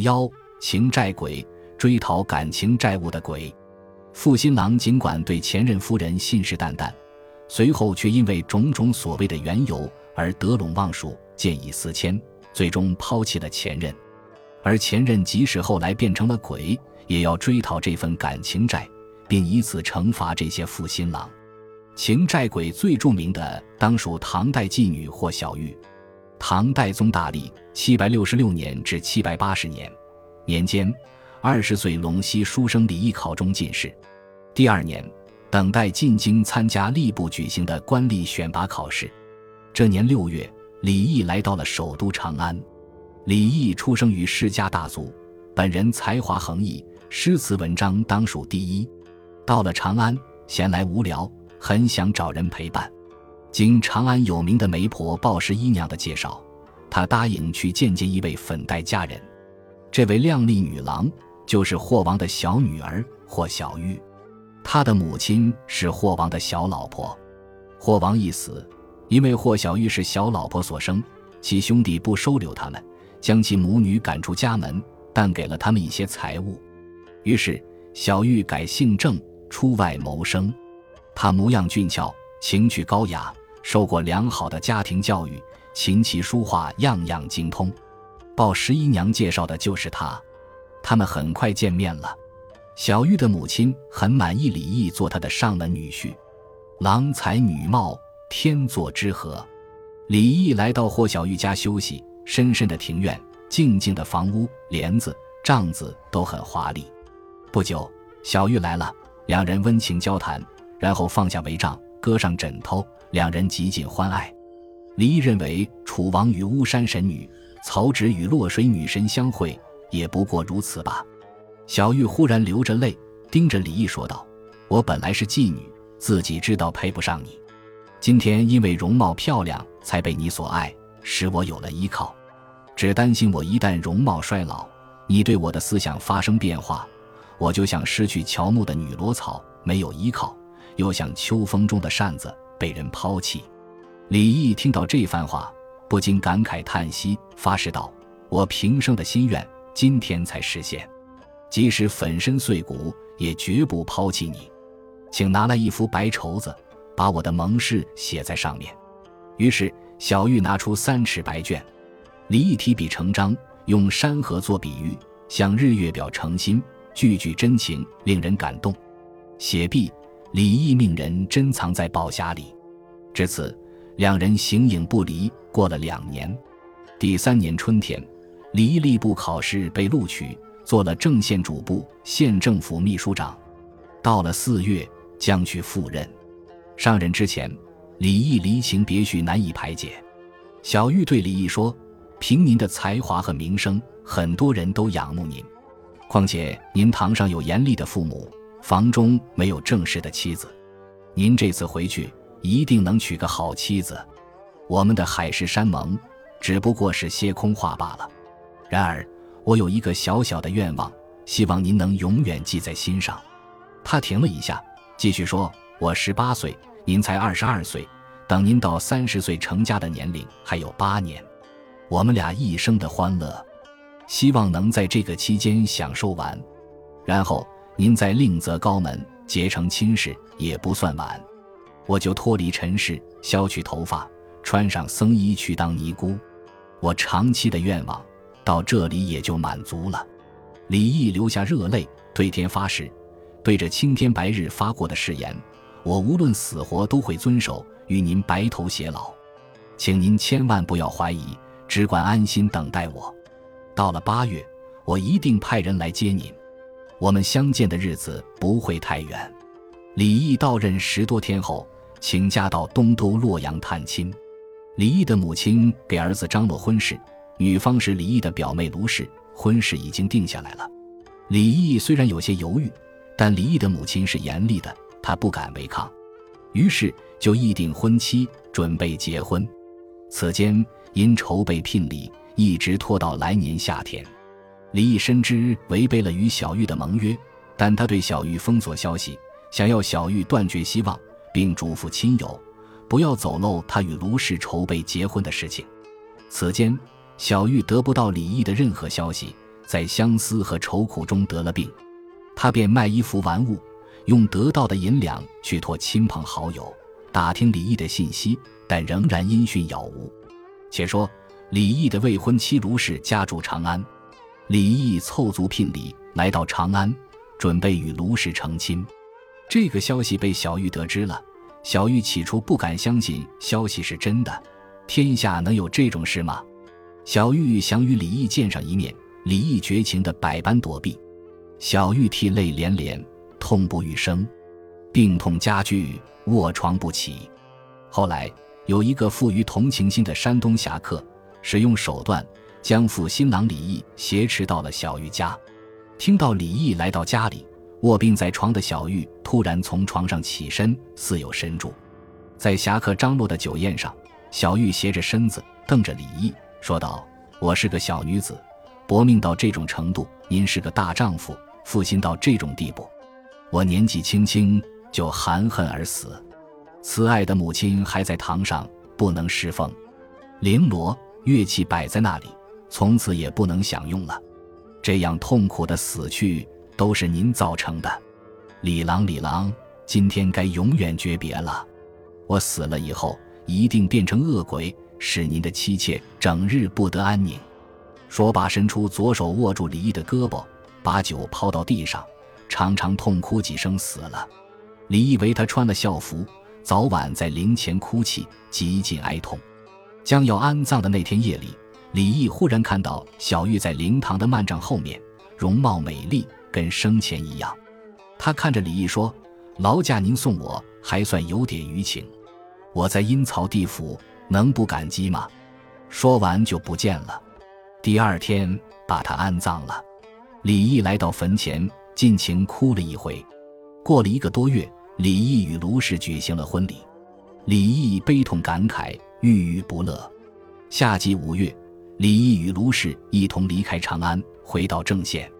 妖情债鬼，追讨感情债务的鬼。负心郎尽管对前任夫人信誓旦旦，随后却因为种种所谓的缘由而得陇望蜀，见异思迁，最终抛弃了前任。而前任即使后来变成了鬼，也要追讨这份感情债，并以此惩罚这些负心郎。情债鬼最著名的当属唐代妓女霍小玉。唐代宗大历七百六十六年至七百八十年年间，二十岁陇西书生李毅考中进士。第二年，等待进京参加吏部举行的官吏选拔考试。这年六月，李毅来到了首都长安。李毅出生于世家大族，本人才华横溢，诗词文章当属第一。到了长安，闲来无聊，很想找人陪伴。经长安有名的媒婆鲍十一娘的介绍，他答应去见见一位粉黛佳人。这位靓丽女郎就是霍王的小女儿霍小玉，她的母亲是霍王的小老婆。霍王一死，因为霍小玉是小老婆所生，其兄弟不收留他们。将其母女赶出家门，但给了他们一些财物。于是小玉改姓郑，出外谋生。她模样俊俏，情趣高雅，受过良好的家庭教育，琴棋书画样样精通。鲍十一娘介绍的就是她。他们很快见面了。小玉的母亲很满意李毅做她的上门女婿，郎才女貌，天作之合。李毅来到霍小玉家休息。深深的庭院，静静的房屋，帘子、帐子都很华丽。不久，小玉来了，两人温情交谈，然后放下帷帐，搁上枕头，两人极尽欢爱。李毅认为，楚王与巫山神女、曹植与洛水女神相会，也不过如此吧。小玉忽然流着泪，盯着李毅说道：“我本来是妓女，自己知道配不上你，今天因为容貌漂亮，才被你所爱。”使我有了依靠，只担心我一旦容貌衰老，你对我的思想发生变化，我就像失去乔木的女萝草，没有依靠，又像秋风中的扇子被人抛弃。李毅听到这番话，不禁感慨叹息，发誓道：“我平生的心愿，今天才实现，即使粉身碎骨，也绝不抛弃你。请拿来一幅白绸子，把我的盟誓写在上面。”于是。小玉拿出三尺白卷，李毅提笔成章，用山河做比喻，向日月表诚心，句句真情，令人感动。写毕，李毅命人珍藏在宝匣里。至此，两人形影不离。过了两年，第三年春天，李毅吏部考试被录取，做了正县主簿、县政府秘书长。到了四月，将去赴任。上任之前。李毅离情别绪难以排解，小玉对李毅说：“凭您的才华和名声，很多人都仰慕您。况且您堂上有严厉的父母，房中没有正式的妻子，您这次回去一定能娶个好妻子。我们的海誓山盟只不过是些空话罢了。然而，我有一个小小的愿望，希望您能永远记在心上。”他停了一下，继续说：“我十八岁。”您才二十二岁，等您到三十岁成家的年龄还有八年，我们俩一生的欢乐，希望能在这个期间享受完，然后您再另择高门结成亲事也不算晚，我就脱离尘世，削去头发，穿上僧衣去当尼姑，我长期的愿望到这里也就满足了。李毅流下热泪，对天发誓，对着青天白日发过的誓言。我无论死活都会遵守，与您白头偕老，请您千万不要怀疑，只管安心等待我。到了八月，我一定派人来接您，我们相见的日子不会太远。李毅到任十多天后，请假到东都洛阳探亲。李毅的母亲给儿子张罗婚事，女方是李毅的表妹卢氏，婚事已经定下来了。李毅虽然有些犹豫，但李毅的母亲是严厉的。他不敢违抗，于是就议定婚期，准备结婚。此间因筹备聘礼，一直拖到来年夏天。李毅深知违背了与小玉的盟约，但他对小玉封锁消息，想要小玉断绝希望，并嘱咐亲友不要走漏他与卢氏筹备结婚的事情。此间，小玉得不到李毅的任何消息，在相思和愁苦中得了病，他便卖衣服玩物，用得到的银两去托亲朋好友打听李毅的信息，但仍然音讯杳无。且说李毅的未婚妻卢氏家住长安，李毅凑足聘礼来到长安，准备与卢氏成亲。这个消息被小玉得知了，小玉起初不敢相信消息是真的，天下能有这种事吗？小玉想与李毅见上一面。李毅绝情的百般躲避，小玉涕泪连连，痛不欲生，病痛加剧，卧床不起。后来有一个富于同情心的山东侠客，使用手段将负新郎李毅挟持到了小玉家。听到李毅来到家里，卧病在床的小玉突然从床上起身，似有神助。在侠客张罗的酒宴上，小玉斜着身子瞪着李毅，说道：“我是个小女子。”薄命到这种程度，您是个大丈夫，负心到这种地步，我年纪轻轻就含恨而死，慈爱的母亲还在堂上不能侍奉，绫罗乐器摆在那里，从此也不能享用了，这样痛苦的死去都是您造成的，李郎李郎，今天该永远诀别了，我死了以后一定变成恶鬼，使您的妻妾整日不得安宁。说罢，伸出左手握住李毅的胳膊，把酒抛到地上，长长痛哭几声，死了。李毅为他穿了孝服，早晚在灵前哭泣，极尽哀痛。将要安葬的那天夜里，李毅忽然看到小玉在灵堂的幔帐后面，容貌美丽，跟生前一样。他看着李毅说：“劳驾您送我，还算有点余情。我在阴曹地府，能不感激吗？”说完就不见了。第二天把他安葬了，李毅来到坟前，尽情哭了一回。过了一个多月，李毅与卢氏举行了婚礼。李毅悲痛感慨，郁郁不乐。夏季五月，李毅与卢氏一同离开长安，回到郑县。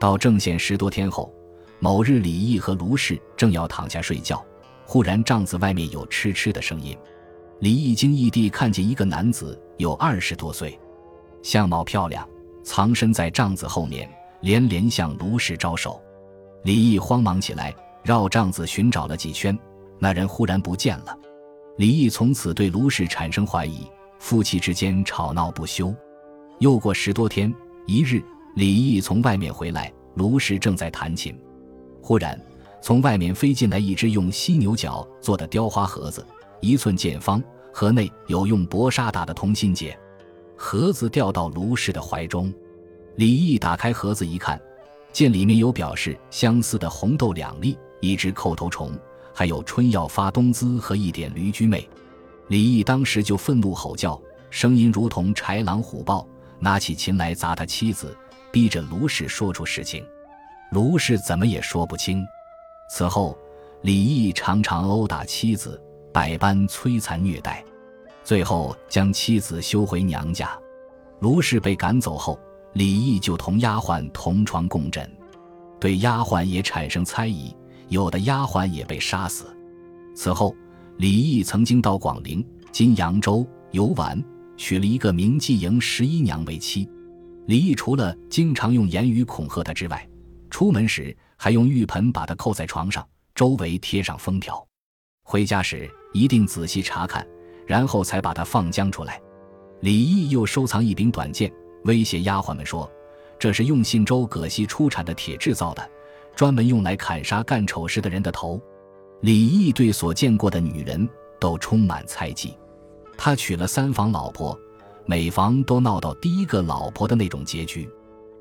到郑县十多天后，某日，李毅和卢氏正要躺下睡觉，忽然帐子外面有嗤嗤的声音。李毅惊异地看见一个男子，有二十多岁。相貌漂亮，藏身在帐子后面，连连向卢氏招手。李毅慌忙起来，绕帐子寻找了几圈，那人忽然不见了。李毅从此对卢氏产生怀疑，夫妻之间吵闹不休。又过十多天，一日，李毅从外面回来，卢氏正在弹琴，忽然从外面飞进来一只用犀牛角做的雕花盒子，一寸见方，盒内有用薄纱打的同心结。盒子掉到卢氏的怀中，李毅打开盒子一看，见里面有表示相思的红豆两粒，一只叩头虫，还有春药发冬姿和一点驴驹妹。李毅当时就愤怒吼叫，声音如同豺狼虎豹，拿起琴来砸他妻子，逼着卢氏说出实情。卢氏怎么也说不清。此后，李毅常常殴打妻子，百般摧残虐待。最后将妻子休回娘家，卢氏被赶走后，李毅就同丫鬟同床共枕，对丫鬟也产生猜疑，有的丫鬟也被杀死。此后，李毅曾经到广陵（今扬州）游玩，娶了一个名妓营十一娘为妻。李毅除了经常用言语恐吓她之外，出门时还用浴盆把她扣在床上，周围贴上封条，回家时一定仔细查看。然后才把他放江出来。李毅又收藏一柄短剑，威胁丫鬟们说：“这是用信州葛溪出产的铁制造的，专门用来砍杀干丑事的人的头。”李毅对所见过的女人都充满猜忌。他娶了三房老婆，每房都闹到第一个老婆的那种结局。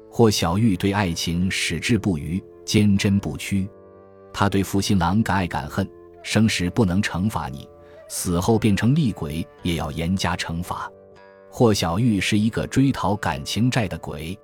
霍小玉对爱情矢志不渝，坚贞不屈。他对负心郎敢爱敢恨，生时不能惩罚你。死后变成厉鬼，也要严加惩罚。霍小玉是一个追讨感情债的鬼。